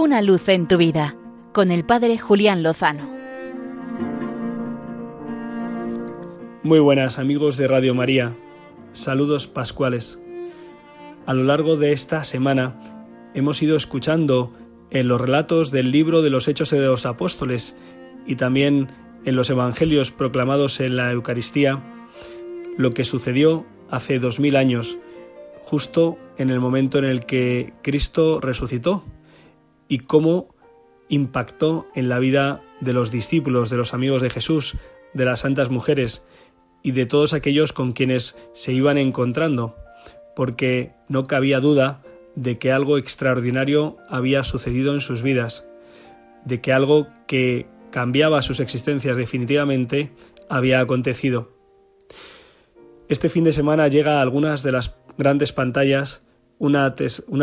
Una luz en tu vida con el Padre Julián Lozano. Muy buenas amigos de Radio María, saludos pascuales. A lo largo de esta semana hemos ido escuchando en los relatos del libro de los Hechos de los Apóstoles y también en los Evangelios proclamados en la Eucaristía lo que sucedió hace dos mil años, justo en el momento en el que Cristo resucitó y cómo impactó en la vida de los discípulos, de los amigos de Jesús, de las santas mujeres y de todos aquellos con quienes se iban encontrando, porque no cabía duda de que algo extraordinario había sucedido en sus vidas, de que algo que cambiaba sus existencias definitivamente había acontecido. Este fin de semana llega a algunas de las grandes pantallas una,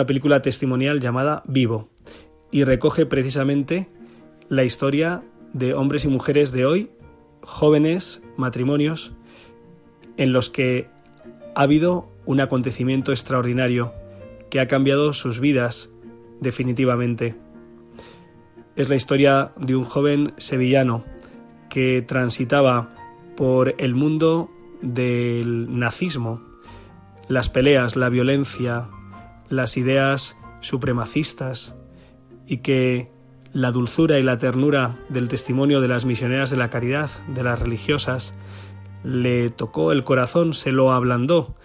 película testimonial llamada Vivo, y recoge precisamente la historia de hombres y mujeres de hoy, jóvenes, matrimonios, en los que ha habido un acontecimiento extraordinario que ha cambiado sus vidas definitivamente. Es la historia de un joven sevillano que transitaba por el mundo del nazismo, las peleas, la violencia, las ideas supremacistas, y que la dulzura y la ternura del testimonio de las misioneras de la caridad, de las religiosas, le tocó el corazón, se lo ablandó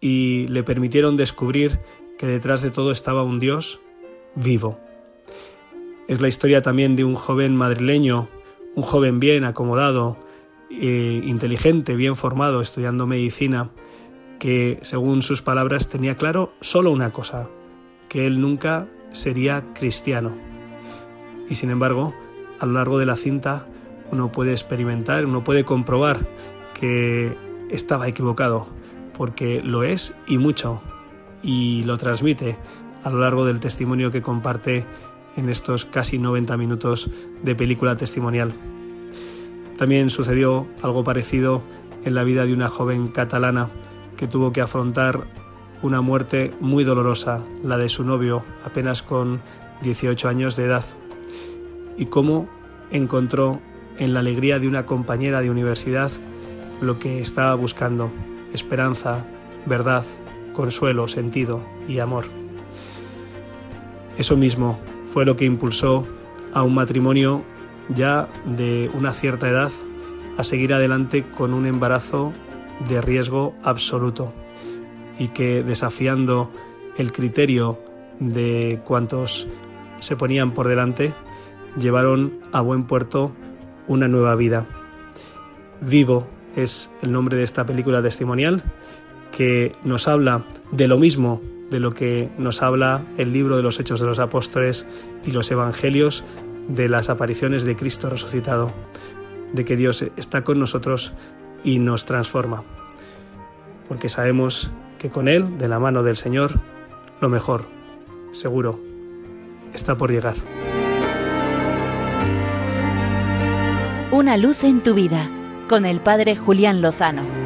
y le permitieron descubrir que detrás de todo estaba un Dios vivo. Es la historia también de un joven madrileño, un joven bien acomodado, eh, inteligente, bien formado, estudiando medicina, que según sus palabras tenía claro solo una cosa, que él nunca sería cristiano. Y sin embargo, a lo largo de la cinta uno puede experimentar, uno puede comprobar que estaba equivocado, porque lo es y mucho, y lo transmite a lo largo del testimonio que comparte en estos casi 90 minutos de película testimonial. También sucedió algo parecido en la vida de una joven catalana que tuvo que afrontar una muerte muy dolorosa, la de su novio, apenas con 18 años de edad, y cómo encontró en la alegría de una compañera de universidad lo que estaba buscando, esperanza, verdad, consuelo, sentido y amor. Eso mismo fue lo que impulsó a un matrimonio ya de una cierta edad a seguir adelante con un embarazo de riesgo absoluto y que desafiando el criterio de cuantos se ponían por delante, llevaron a buen puerto una nueva vida. Vivo es el nombre de esta película testimonial que nos habla de lo mismo de lo que nos habla el libro de los Hechos de los Apóstoles y los Evangelios de las apariciones de Cristo resucitado, de que Dios está con nosotros y nos transforma, porque sabemos que con Él, de la mano del Señor, lo mejor, seguro, está por llegar. Una luz en tu vida, con el Padre Julián Lozano.